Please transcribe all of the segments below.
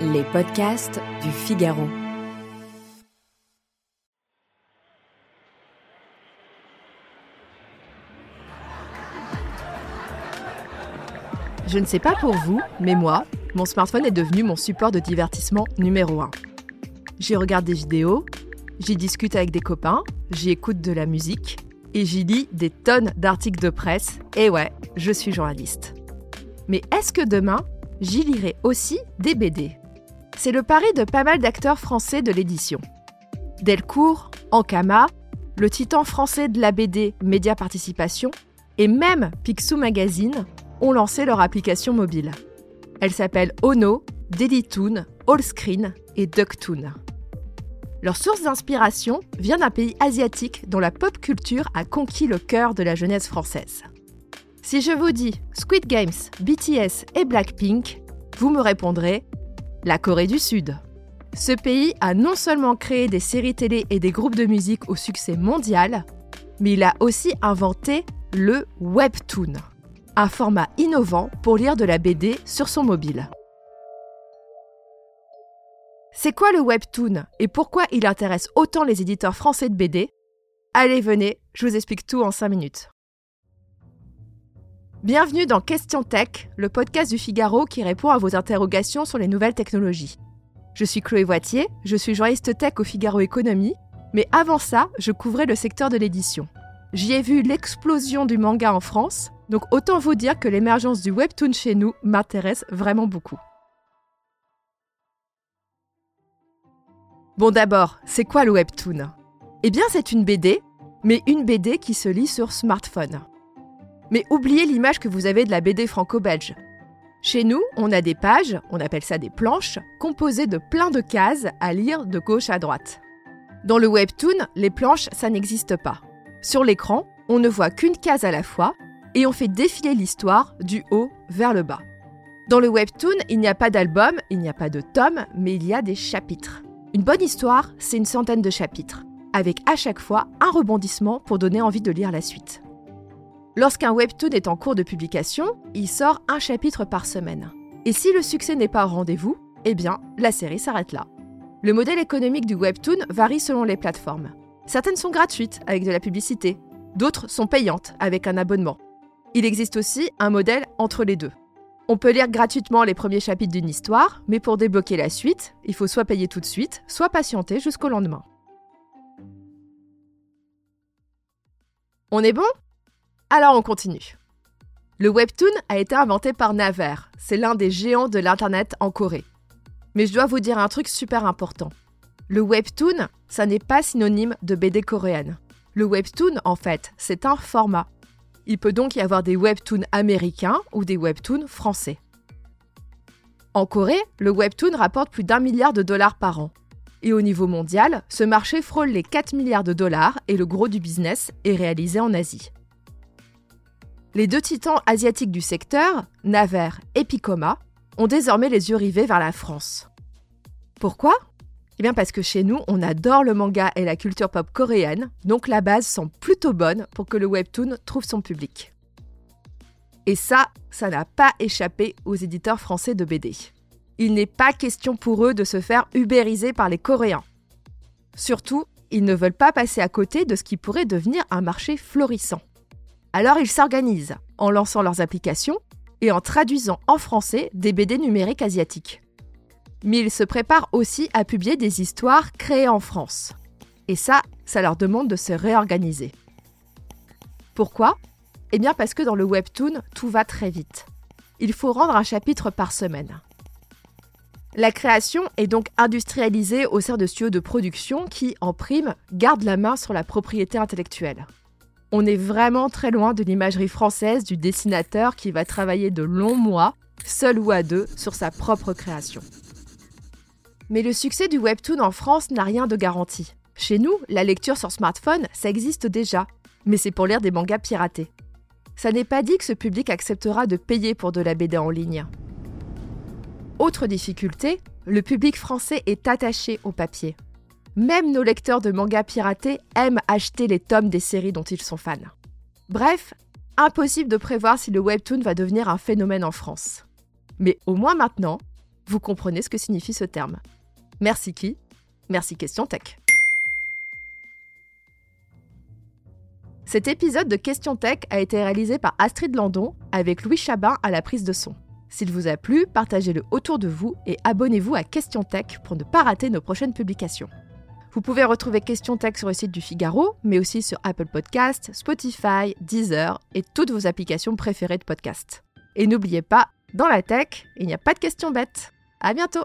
Les podcasts du Figaro. Je ne sais pas pour vous, mais moi, mon smartphone est devenu mon support de divertissement numéro un. J'y regarde des vidéos, j'y discute avec des copains, j'y écoute de la musique et j'y lis des tonnes d'articles de presse. Et ouais, je suis journaliste. Mais est-ce que demain, j'y lirai aussi des BD C'est le pari de pas mal d'acteurs français de l'édition. Delcourt, Ankama, le titan français de la BD Média Participation et même Picsou Magazine ont lancé leur application mobile. Elle s'appelle Ono, Dailytoon, Allscreen et Ducktoon. Leur source d'inspiration vient d'un pays asiatique dont la pop culture a conquis le cœur de la jeunesse française. Si je vous dis Squid Games, BTS et Blackpink, vous me répondrez la Corée du Sud. Ce pays a non seulement créé des séries télé et des groupes de musique au succès mondial, mais il a aussi inventé le webtoon, un format innovant pour lire de la BD sur son mobile. C'est quoi le webtoon et pourquoi il intéresse autant les éditeurs français de BD Allez, venez, je vous explique tout en 5 minutes. Bienvenue dans Question Tech, le podcast du Figaro qui répond à vos interrogations sur les nouvelles technologies. Je suis Chloé Voitier, je suis journaliste tech au Figaro Économie, mais avant ça, je couvrais le secteur de l'édition. J'y ai vu l'explosion du manga en France, donc autant vous dire que l'émergence du webtoon chez nous m'intéresse vraiment beaucoup. Bon d'abord, c'est quoi le webtoon? Eh bien c'est une BD, mais une BD qui se lit sur smartphone. Mais oubliez l'image que vous avez de la BD franco-belge. Chez nous, on a des pages, on appelle ça des planches, composées de plein de cases à lire de gauche à droite. Dans le webtoon, les planches, ça n'existe pas. Sur l'écran, on ne voit qu'une case à la fois et on fait défiler l'histoire du haut vers le bas. Dans le webtoon, il n'y a pas d'album, il n'y a pas de tome, mais il y a des chapitres. Une bonne histoire, c'est une centaine de chapitres, avec à chaque fois un rebondissement pour donner envie de lire la suite. Lorsqu'un webtoon est en cours de publication, il sort un chapitre par semaine. Et si le succès n'est pas au rendez-vous, eh bien, la série s'arrête là. Le modèle économique du webtoon varie selon les plateformes. Certaines sont gratuites avec de la publicité, d'autres sont payantes avec un abonnement. Il existe aussi un modèle entre les deux. On peut lire gratuitement les premiers chapitres d'une histoire, mais pour débloquer la suite, il faut soit payer tout de suite, soit patienter jusqu'au lendemain. On est bon? Alors on continue. Le webtoon a été inventé par Naver, c'est l'un des géants de l'Internet en Corée. Mais je dois vous dire un truc super important. Le webtoon, ça n'est pas synonyme de BD coréenne. Le webtoon, en fait, c'est un format. Il peut donc y avoir des webtoons américains ou des webtoons français. En Corée, le webtoon rapporte plus d'un milliard de dollars par an. Et au niveau mondial, ce marché frôle les 4 milliards de dollars et le gros du business est réalisé en Asie. Les deux titans asiatiques du secteur, Naver et Picoma, ont désormais les yeux rivés vers la France. Pourquoi? Eh bien parce que chez nous, on adore le manga et la culture pop coréenne, donc la base semble plutôt bonne pour que le webtoon trouve son public. Et ça, ça n'a pas échappé aux éditeurs français de BD. Il n'est pas question pour eux de se faire ubériser par les Coréens. Surtout, ils ne veulent pas passer à côté de ce qui pourrait devenir un marché florissant. Alors ils s'organisent en lançant leurs applications et en traduisant en français des BD numériques asiatiques. Mais ils se préparent aussi à publier des histoires créées en France. Et ça, ça leur demande de se réorganiser. Pourquoi? Eh bien parce que dans le webtoon, tout va très vite. Il faut rendre un chapitre par semaine. La création est donc industrialisée au sein de studios de production qui, en prime, gardent la main sur la propriété intellectuelle. On est vraiment très loin de l'imagerie française du dessinateur qui va travailler de longs mois, seul ou à deux, sur sa propre création. Mais le succès du webtoon en France n'a rien de garanti. Chez nous, la lecture sur smartphone, ça existe déjà, mais c'est pour lire des mangas piratés. Ça n'est pas dit que ce public acceptera de payer pour de la BD en ligne. Autre difficulté, le public français est attaché au papier. Même nos lecteurs de mangas piratés aiment acheter les tomes des séries dont ils sont fans. Bref, impossible de prévoir si le webtoon va devenir un phénomène en France. Mais au moins maintenant, vous comprenez ce que signifie ce terme. Merci qui Merci Question Tech. Cet épisode de Question Tech a été réalisé par Astrid Landon avec Louis Chabin à la prise de son. S'il vous a plu, partagez-le autour de vous et abonnez-vous à Question Tech pour ne pas rater nos prochaines publications. Vous pouvez retrouver Question Tech sur le site du Figaro, mais aussi sur Apple Podcasts, Spotify, Deezer et toutes vos applications préférées de podcast. Et n'oubliez pas, dans la tech, il n'y a pas de questions bêtes. À bientôt!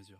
mesure.